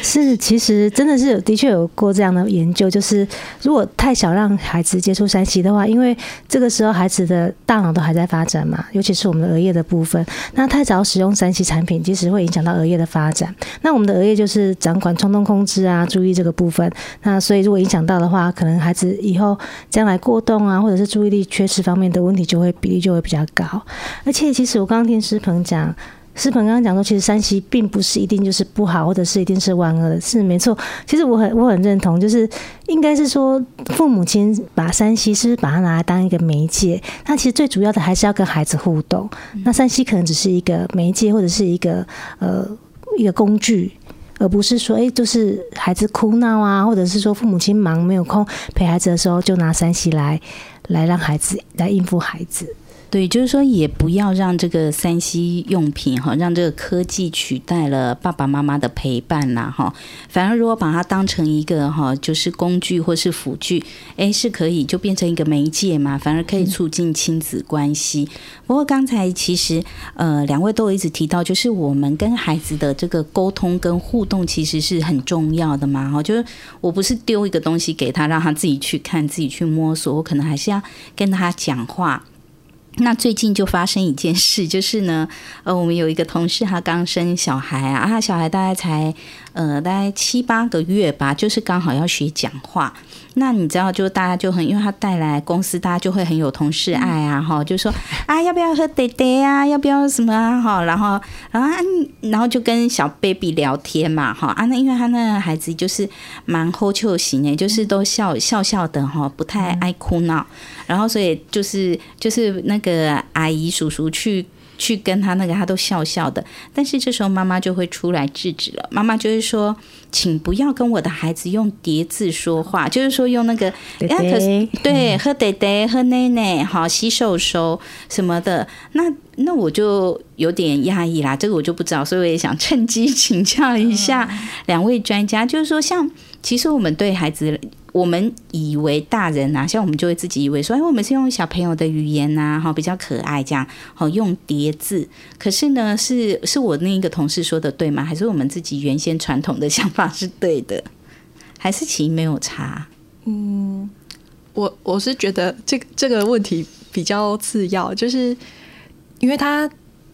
[SPEAKER 2] 是，其实真的是，的确有过这样的研究，就是如果太小让孩子接触 3C 的话，因为这个时候孩子的大脑都还在发展嘛，尤其是我们的额叶的部分，那太早使用 3C 产品，其实会影响到额叶的发展。那我们的额叶就是掌管冲动控制啊、注意这个部分，那所以如果影响到的话，可能孩子以后将来过动啊，或者是注意力缺失方面的问题，就会比例就会比较高。而且，其实我刚刚听诗鹏讲。诗鹏刚刚讲说，其实山西并不是一定就是不好，或者是一定是万恶的，是没错。其实我很我很认同，就是应该是说，父母亲把山西是把它拿来当一个媒介？那其实最主要的还是要跟孩子互动。那山西可能只是一个媒介，或者是一个呃一个工具，而不是说，哎，就是孩子哭闹啊，或者是说父母亲忙没有空陪孩子的时候，就拿山西来来让孩子来应付孩子。
[SPEAKER 1] 对，就是说，也不要让这个三 C 用品哈，让这个科技取代了爸爸妈妈的陪伴呐哈。反而如果把它当成一个哈，就是工具或是辅具，哎，是可以就变成一个媒介嘛，反而可以促进亲子关系。不过刚才其实呃，两位都有一直提到，就是我们跟孩子的这个沟通跟互动其实是很重要的嘛哈。就是我不是丢一个东西给他，让他自己去看、自己去摸索，我可能还是要跟他讲话。那最近就发生一件事，就是呢，呃，我们有一个同事，他刚生小孩啊，他小孩大概才呃大概七八个月吧，就是刚好要学讲话。那你知道，就大家就很，因为他带来公司，大家就会很有同事爱啊，哈，就说啊，要不要喝爹爹啊？要不要什么啊？哈，然后，然后，然后就跟小 baby 聊天嘛，哈啊，那因为他那孩子就是蛮好笑型的，就是都笑笑笑的哈，不太爱哭闹，然后所以就是就是那个阿姨叔叔去。去跟他那个，他都笑笑的，但是这时候妈妈就会出来制止了。妈妈就会说：“请不要跟我的孩子用叠字说话，就是说用那个，
[SPEAKER 2] 对对
[SPEAKER 1] 可是对，喝爹爹，喝奶奶，好洗手手什么的。那那我就有点压抑啦，这个我就不知道，所以我也想趁机请教一下两位专家，就是说，像其实我们对孩子。我们以为大人、啊，像我们就会自己以为说，哎，我们是用小朋友的语言呐、哈，比较可爱这样，好用叠字。可是呢，是是我那一个同事说的对吗？还是我们自己原先传统的想法是对的？还是其没有差？
[SPEAKER 3] 嗯，我我是觉得这个这个问题比较次要，就是因为他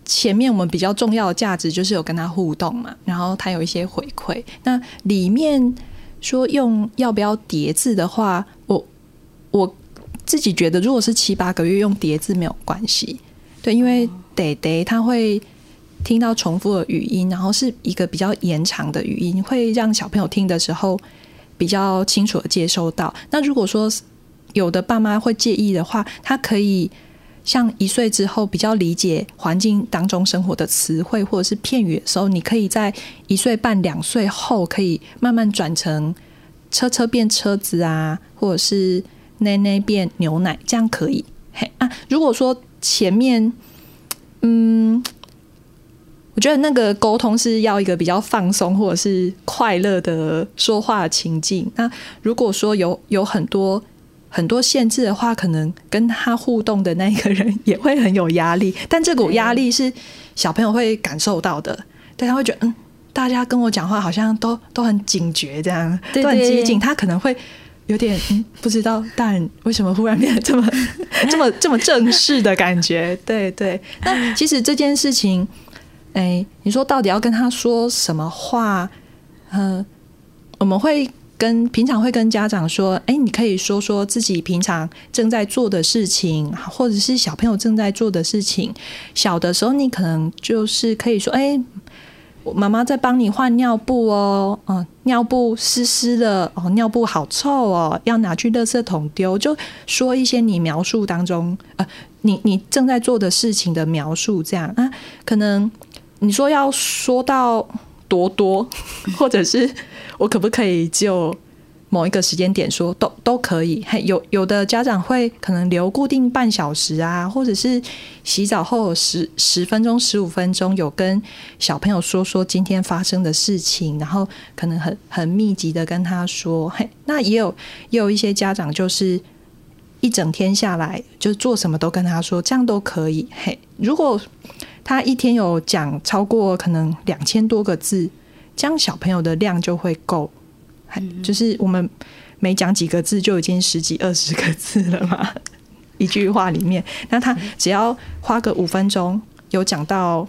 [SPEAKER 3] 前面我们比较重要的价值就是有跟他互动嘛，然后他有一些回馈，那里面。说用要不要叠字的话，我我自己觉得，如果是七八个月用叠字没有关系，对，因为得得他会听到重复的语音，然后是一个比较延长的语音，会让小朋友听的时候比较清楚的接收到。那如果说有的爸妈会介意的话，他可以。像一岁之后比较理解环境当中生活的词汇或者是片语的时候，你可以在一岁半两岁后可以慢慢转成车车变车子啊，或者是奶奶变牛奶，这样可以。嘿啊，如果说前面，嗯，我觉得那个沟通是要一个比较放松或者是快乐的说话情境。那如果说有有很多。很多限制的话，可能跟他互动的那个人也会很有压力，但这股压力是小朋友会感受到的，对，他会觉得嗯，大家跟我讲话好像都都很警觉，这样都很激进，他可能会有点嗯，不知道大人为什么忽然变得这么 这么这么正式的感觉，对对。那其实这件事情，哎，你说到底要跟他说什么话？嗯、呃，我们会。跟平常会跟家长说，哎，你可以说说自己平常正在做的事情，或者是小朋友正在做的事情。小的时候，你可能就是可以说，哎，妈妈在帮你换尿布哦，嗯，尿布湿湿的哦，尿布好臭哦，要拿去垃圾桶丢。就说一些你描述当中，呃，你你正在做的事情的描述，这样啊，可能你说要说到多多，或者是。我可不可以就某一个时间点说都都可以？嘿，有有的家长会可能留固定半小时啊，或者是洗澡后十十分钟、十五分钟，有跟小朋友说说今天发生的事情，然后可能很很密集的跟他说。嘿，那也有也有一些家长就是一整天下来就做什么都跟他说，这样都可以。嘿，如果他一天有讲超过可能两千多个字，这样小朋友的量就会够。嗯、就是我们每讲几个字就已经十几二十个字了嘛，一句话里面，那他只要花个五分钟，有讲到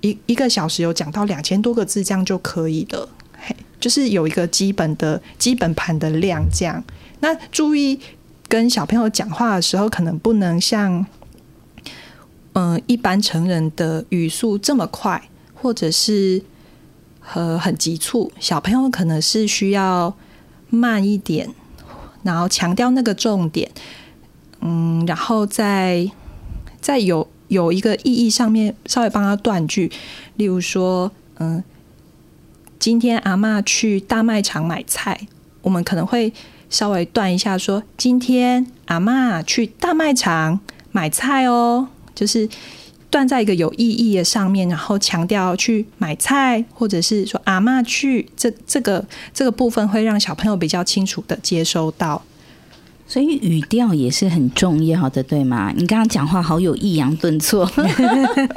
[SPEAKER 3] 一一个小时有讲到两千多个字，这样就可以了。嘿，就是有一个基本的基本盘的量，这样。那注意跟小朋友讲话的时候，可能不能像嗯、一般成人的语速这么快，或者是。和很急促，小朋友可能是需要慢一点，然后强调那个重点，嗯，然后再再有有一个意义上面稍微帮他断句，例如说，嗯，今天阿嬷去大卖场买菜，我们可能会稍微断一下说，说今天阿嬷去大卖场买菜哦，就是。断在一个有意义的上面，然后强调去买菜，或者是说阿嬷去，这这个这个部分会让小朋友比较清楚的接收到。
[SPEAKER 1] 所以语调也是很重要的，对吗？你刚刚讲话好有抑扬顿挫，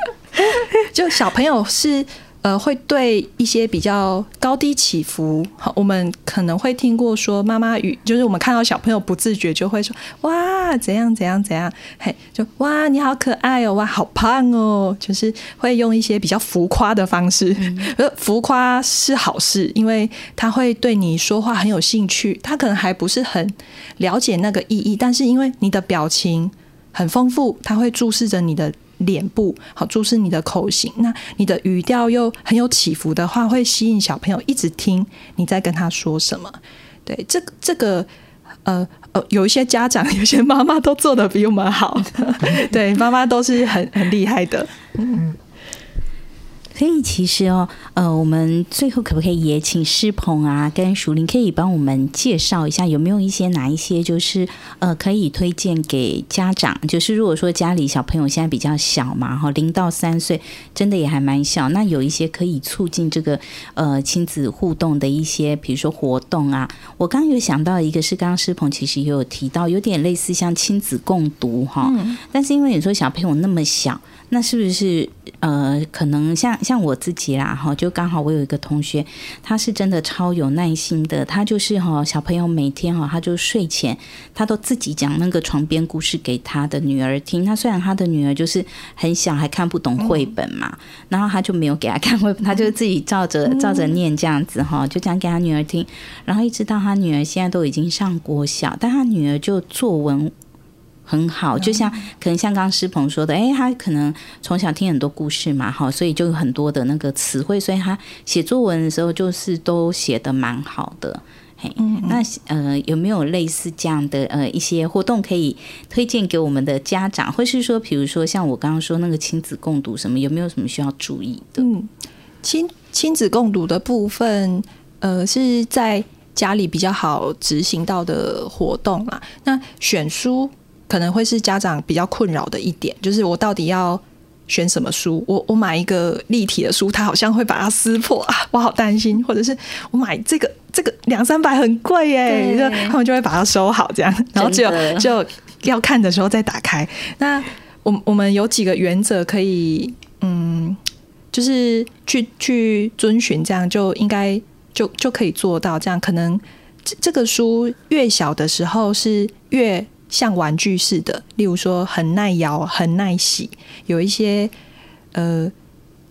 [SPEAKER 3] 就小朋友是。呃，会对一些比较高低起伏，好，我们可能会听过说妈妈语，就是我们看到小朋友不自觉就会说哇，怎样怎样怎样，嘿，就哇，你好可爱哦，哇，好胖哦，就是会用一些比较浮夸的方式。呃、嗯，浮夸是好事，因为他会对你说话很有兴趣，他可能还不是很了解那个意义，但是因为你的表情很丰富，他会注视着你的。脸部好，注视你的口型，那你的语调又很有起伏的话，会吸引小朋友一直听你在跟他说什么。对，这个这个呃呃，有一些家长，有些妈妈都做的比我们好，对，妈妈都是很很厉害的。嗯。
[SPEAKER 1] 所以其实哦，呃，我们最后可不可以也请师鹏啊，跟淑铃可以帮我们介绍一下，有没有一些哪一些就是呃可以推荐给家长？就是如果说家里小朋友现在比较小嘛，哈，零到三岁，真的也还蛮小，那有一些可以促进这个呃亲子互动的一些，比如说活动啊。我刚刚有想到一个，是刚刚师鹏其实也有提到，有点类似像亲子共读哈，嗯、但是因为你说小朋友那么小。那是不是呃，可能像像我自己啦，哈，就刚好我有一个同学，他是真的超有耐心的，他就是哈，小朋友每天哈，他就睡前他都自己讲那个床边故事给他的女儿听。他虽然他的女儿就是很小，还看不懂绘本嘛，然后他就没有给他看绘本，他就自己照着照着念这样子哈，就讲给他女儿听，然后一直到他女儿现在都已经上国小，但他女儿就作文。很好，就像可能像刚刚诗鹏说的，哎，他可能从小听很多故事嘛，哈，所以就有很多的那个词汇，所以他写作文的时候就是都写的蛮好的。嘿，那呃有没有类似这样的呃一些活动可以推荐给我们的家长，或是说，比如说像我刚刚说那个亲子共读什么，有没有什么需要注意的？
[SPEAKER 3] 嗯，亲亲子共读的部分，呃是在家里比较好执行到的活动啦。那选书。可能会是家长比较困扰的一点，就是我到底要选什么书？我我买一个立体的书，他好像会把它撕破啊，我好担心。或者是我买这个这个两三百很贵耶，对他们就会把它收好这样，然后就就要看的时候再打开。那我我们有几个原则可以，嗯，就是去去遵循，这样就应该就就可以做到。这样可能这这个书越小的时候是越。像玩具似的，例如说很耐摇、很耐洗，有一些呃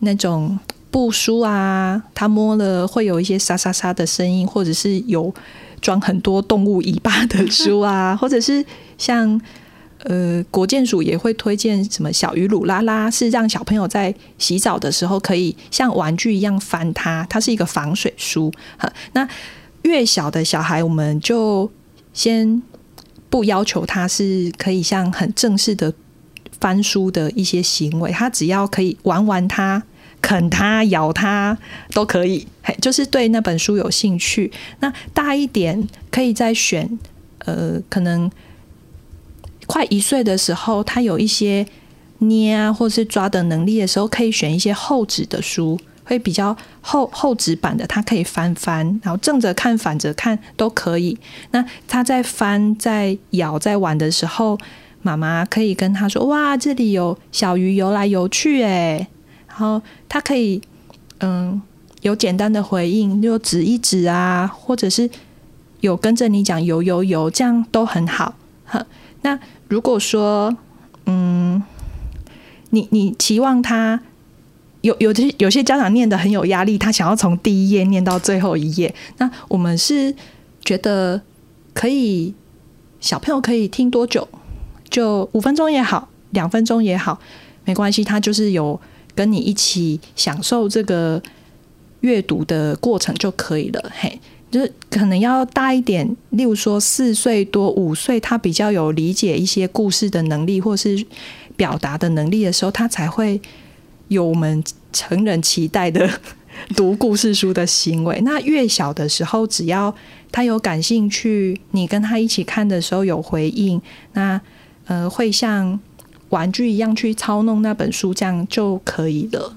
[SPEAKER 3] 那种布书啊，它摸了会有一些沙沙沙的声音，或者是有装很多动物尾巴的书啊，或者是像呃国建署也会推荐什么小鱼鲁拉拉，是让小朋友在洗澡的时候可以像玩具一样翻它，它是一个防水书。哈，那越小的小孩，我们就先。不要求他是可以像很正式的翻书的一些行为，他只要可以玩玩他、啃他、咬他都可以，就是对那本书有兴趣。那大一点可以再选，呃，可能快一岁的时候，他有一些捏啊或是抓的能力的时候，可以选一些厚纸的书。会比较厚厚纸板的，它可以翻翻，然后正着看、反着看都可以。那他在翻、在咬、在玩的时候，妈妈可以跟他说：“哇，这里有小鱼游来游去，哎。”然后他可以嗯有简单的回应，就指一指啊，或者是有跟着你讲游游游，这样都很好。哈，那如果说嗯，你你期望他。有有些有些家长念得很有压力，他想要从第一页念到最后一页。那我们是觉得可以，小朋友可以听多久？就五分钟也好，两分钟也好，没关系。他就是有跟你一起享受这个阅读的过程就可以了。嘿，就是可能要大一点，例如说四岁多、五岁，他比较有理解一些故事的能力，或是表达的能力的时候，他才会。有我们成人期待的读故事书的行为。那越小的时候，只要他有感兴趣，你跟他一起看的时候有回应，那呃会像玩具一样去操弄那本书，这样就可以了。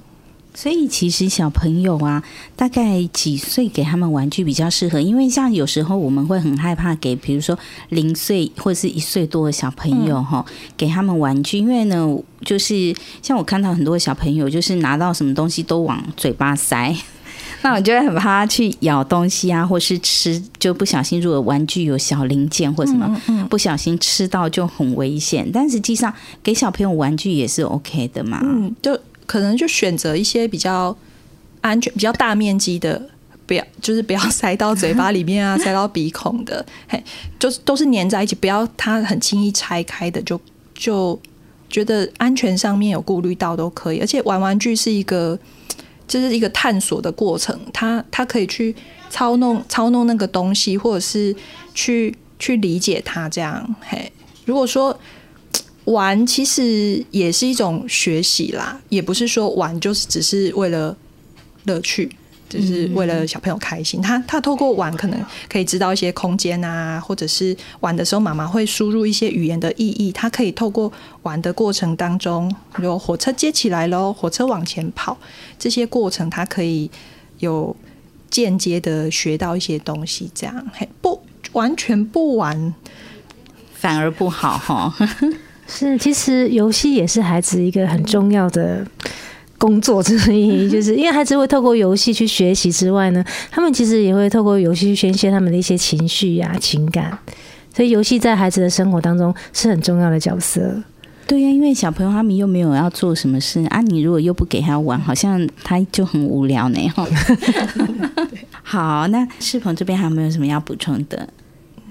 [SPEAKER 1] 所以其实小朋友啊，大概几岁给他们玩具比较适合？因为像有时候我们会很害怕给，比如说零岁或者是一岁多的小朋友哈，给他们玩具，因为呢，就是像我看到很多小朋友，就是拿到什么东西都往嘴巴塞，那我就会很怕他去咬东西啊，或是吃，就不小心如果玩具有小零件或什么，不小心吃到就很危险。但实际上给小朋友玩具也是 OK 的嘛，
[SPEAKER 3] 嗯，就。可能就选择一些比较安全、比较大面积的，不要就是不要塞到嘴巴里面啊，塞到鼻孔的，嘿，就是都是粘在一起，不要它很轻易拆开的，就就觉得安全上面有顾虑到都可以。而且玩玩具是一个，就是一个探索的过程，它它可以去操弄操弄那个东西，或者是去去理解它这样。嘿，如果说。玩其实也是一种学习啦，也不是说玩就是只是为了乐趣，就是为了小朋友开心。他他透过玩可能可以知道一些空间啊，或者是玩的时候妈妈会输入一些语言的意义。他可以透过玩的过程当中，比如火车接起来喽，火车往前跑，这些过程他可以有间接的学到一些东西。这样嘿，不完全不玩
[SPEAKER 1] 反而不好哈。
[SPEAKER 2] 是，其实游戏也是孩子一个很重要的工作之一，就是因为孩子会透过游戏去学习之外呢，他们其实也会透过游戏去宣泄他们的一些情绪呀、情感，所以游戏在孩子的生活当中是很重要的角色。
[SPEAKER 1] 对呀，因为小朋友他们又没有要做什么事啊，你如果又不给他玩，好像他就很无聊呢。好，那世鹏这边还有没有什么要补充的？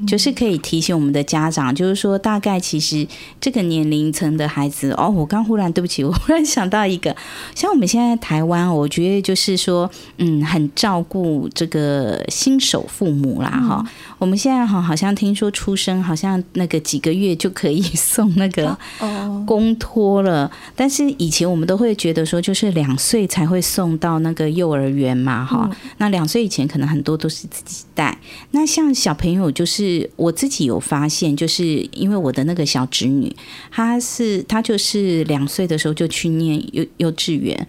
[SPEAKER 1] 就是可以提醒我们的家长，就是说大概其实这个年龄层的孩子哦，我刚忽然对不起，我忽然想到一个，像我们现在台湾，我觉得就是说，嗯，很照顾这个新手父母啦，哈、嗯。我们现在哈好像听说出生好像那个几个月就可以送那个 公托了，但是以前我们都会觉得说，就是两岁才会送到那个幼儿园嘛，哈。那两岁以前可能很多都是自己带，那像小朋友就是。是我自己有发现，就是因为我的那个小侄女，她是她就是两岁的时候就去念幼幼稚园，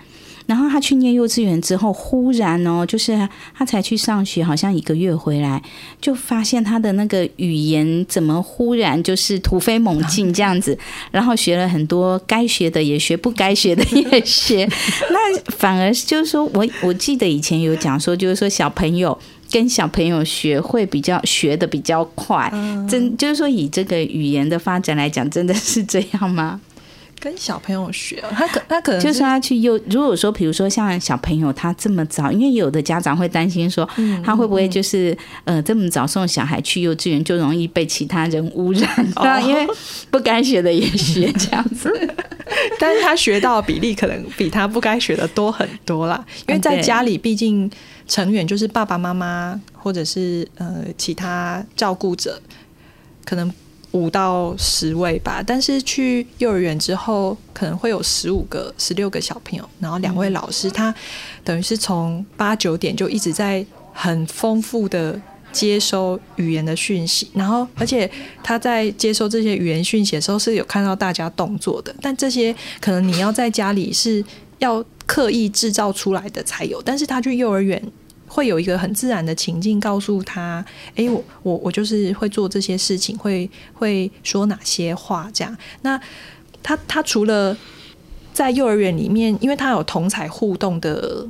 [SPEAKER 1] 然后他去念幼稚园之后，忽然哦，就是他才去上学，好像一个月回来，就发现他的那个语言怎么忽然就是突飞猛进这样子，然后学了很多该学的也学，不该学的也学，那反而就是说我我记得以前有讲说，就是说小朋友。跟小朋友学会比较学的比较快，真就是说以这个语言的发展来讲，真的是这样吗？
[SPEAKER 3] 跟小朋友学，他可他可能
[SPEAKER 1] 就是他去幼。如果说，比如说像小朋友他这么早，因为有的家长会担心说，他会不会就是呃这么早送小孩去幼稚园，就容易被其他人污染，哦、因为不该学的也学这样子。
[SPEAKER 3] 但是他学到的比例可能比他不该学的多很多啦，因为在家里毕竟。成员就是爸爸妈妈，或者是呃其他照顾者，可能五到十位吧。但是去幼儿园之后，可能会有十五个、十六个小朋友，然后两位老师，他等于是从八九点就一直在很丰富的接收语言的讯息，然后而且他在接收这些语言讯息的时候是有看到大家动作的，但这些可能你要在家里是要刻意制造出来的才有，但是他去幼儿园。会有一个很自然的情境，告诉他：哎，我我我就是会做这些事情，会会说哪些话这样。那他他除了在幼儿园里面，因为他有同才互动的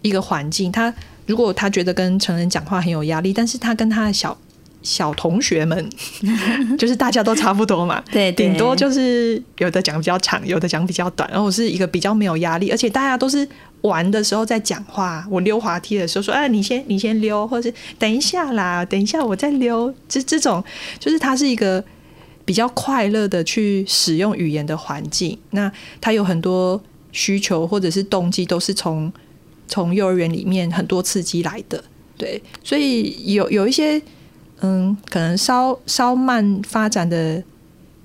[SPEAKER 3] 一个环境，他如果他觉得跟成人讲话很有压力，但是他跟他的小小同学们，就是大家都差不多嘛，
[SPEAKER 1] 对，对，
[SPEAKER 3] 顶多就是有的讲比较长，有的讲比较短，然后我是一个比较没有压力，而且大家都是玩的时候在讲话。我溜滑梯的时候说：“哎，你先，你先溜，或者是等一下啦，等一下我再溜。”这这种就是它是一个比较快乐的去使用语言的环境。那他有很多需求或者是动机，都是从从幼儿园里面很多刺激来的。对，所以有有一些。嗯，可能稍稍慢发展的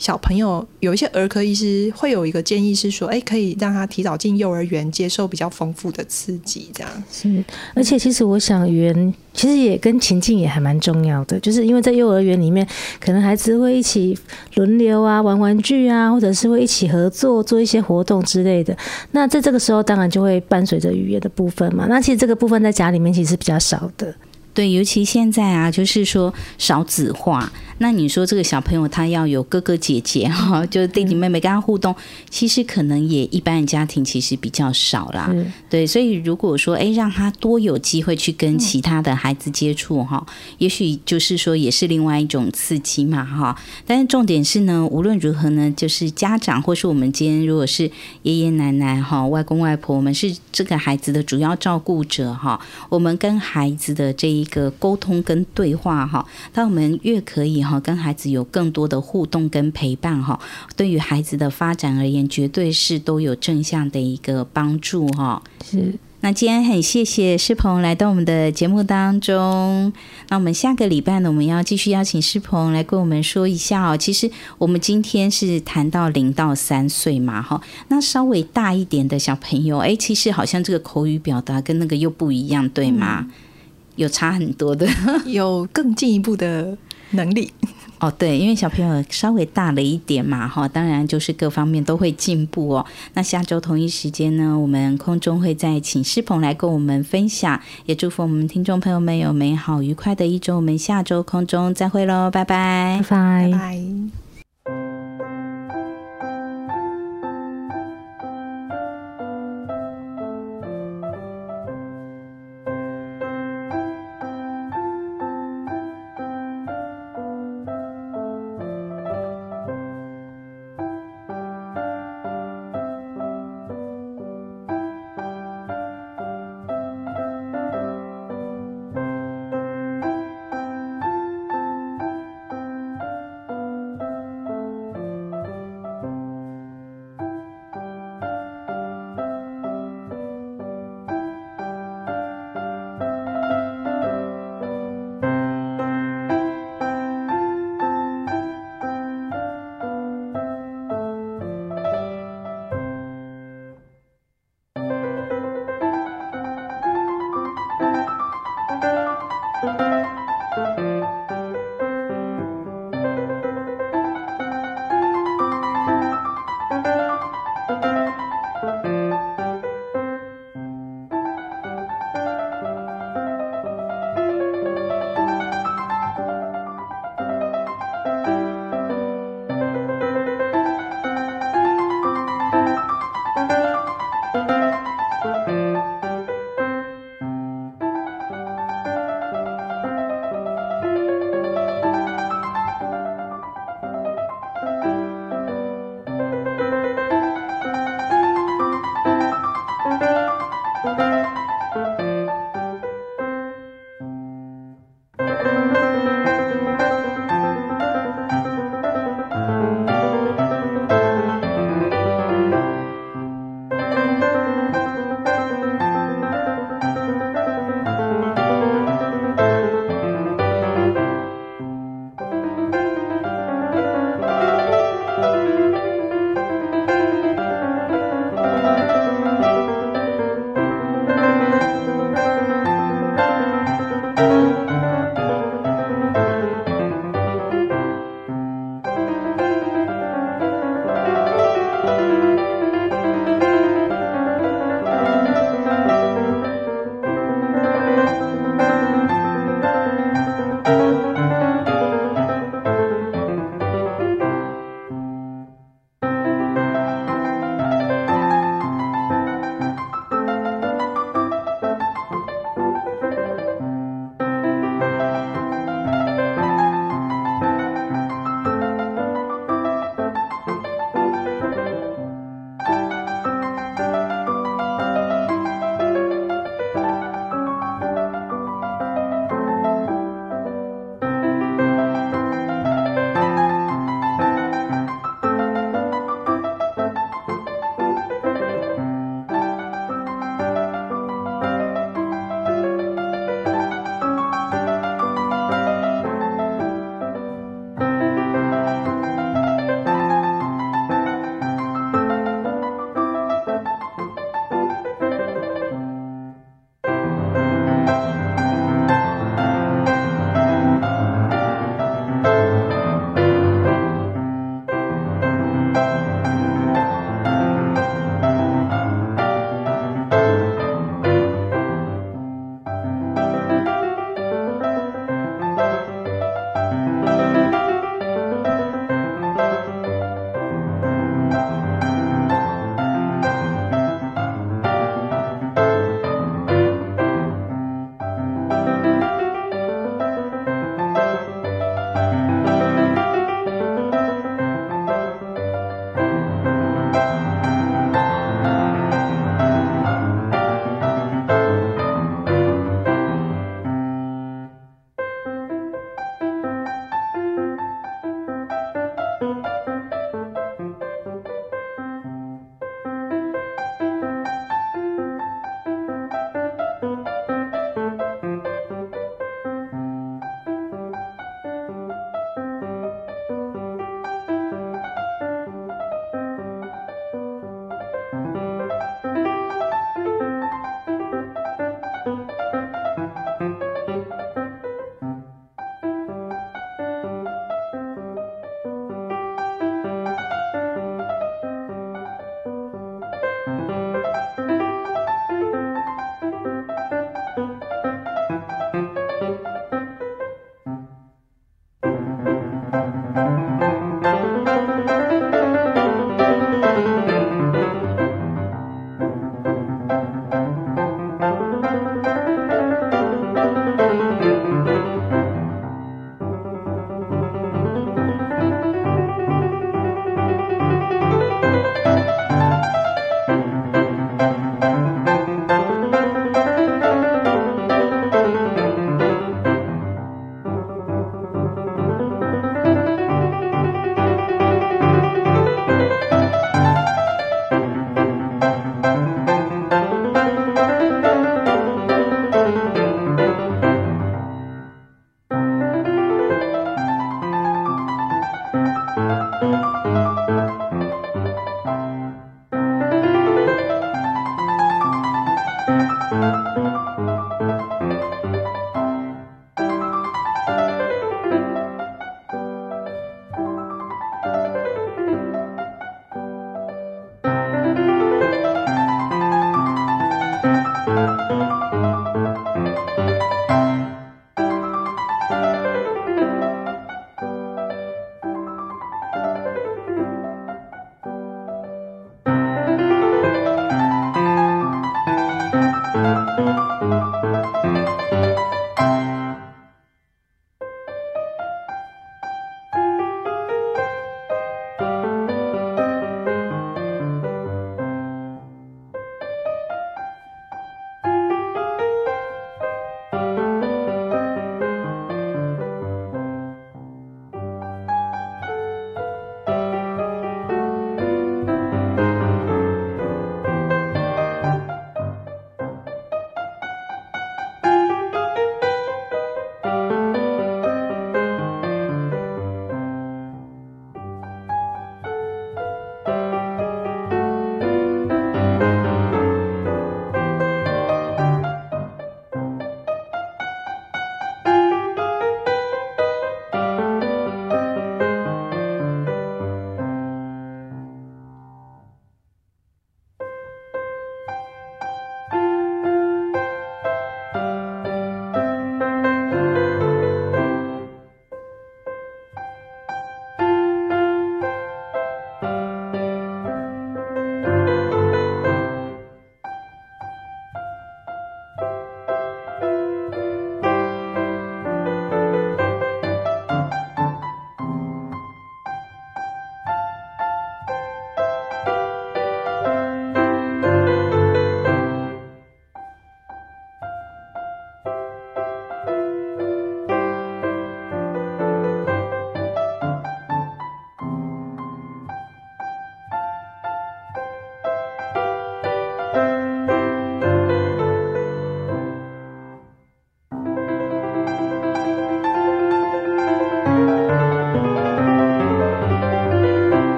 [SPEAKER 3] 小朋友，有一些儿科医师会有一个建议是说，哎、欸，可以让他提早进幼儿园，接受比较丰富的刺激，这样。
[SPEAKER 2] 是，而且其实我想，语言其实也跟情境也还蛮重要的，就是因为在幼儿园里面，可能孩子会一起轮流啊玩玩具啊，或者是会一起合作做一些活动之类的。那在这个时候，当然就会伴随着语言的部分嘛。那其实这个部分在家里面其实是比较少的。
[SPEAKER 1] 对，尤其现在啊，就是说少子化。那你说这个小朋友他要有哥哥姐姐哈，就是弟弟妹妹跟他互动，其实可能也一般的家庭其实比较少啦。对，所以如果说哎，让他多有机会去跟其他的孩子接触哈，也许就是说也是另外一种刺激嘛哈。但是重点是呢，无论如何呢，就是家长或是我们今天如果是爷爷奶奶哈、外公外婆，我们是这个孩子的主要照顾者哈，我们跟孩子的这一个沟通跟对话哈，当我们越可以。跟孩子有更多的互动跟陪伴哈，对于孩子的发展而言，绝对是都有正向的一个帮助哈。
[SPEAKER 2] 是，
[SPEAKER 1] 那今天很谢谢世鹏来到我们的节目当中。那我们下个礼拜呢，我们要继续邀请世鹏来跟我们说一下哦。其实我们今天是谈到零到三岁嘛哈，那稍微大一点的小朋友，哎，其实好像这个口语表达跟那个又不一样，对吗？嗯、有差很多的，
[SPEAKER 3] 有更进一步的。能力
[SPEAKER 1] 哦，对，因为小朋友稍微大了一点嘛，哈，当然就是各方面都会进步哦。那下周同一时间呢，我们空中会再请师鹏来跟我们分享，也祝福我们听众朋友们有美好愉快的一周。我们下周空中再会喽，拜拜，
[SPEAKER 2] 拜拜。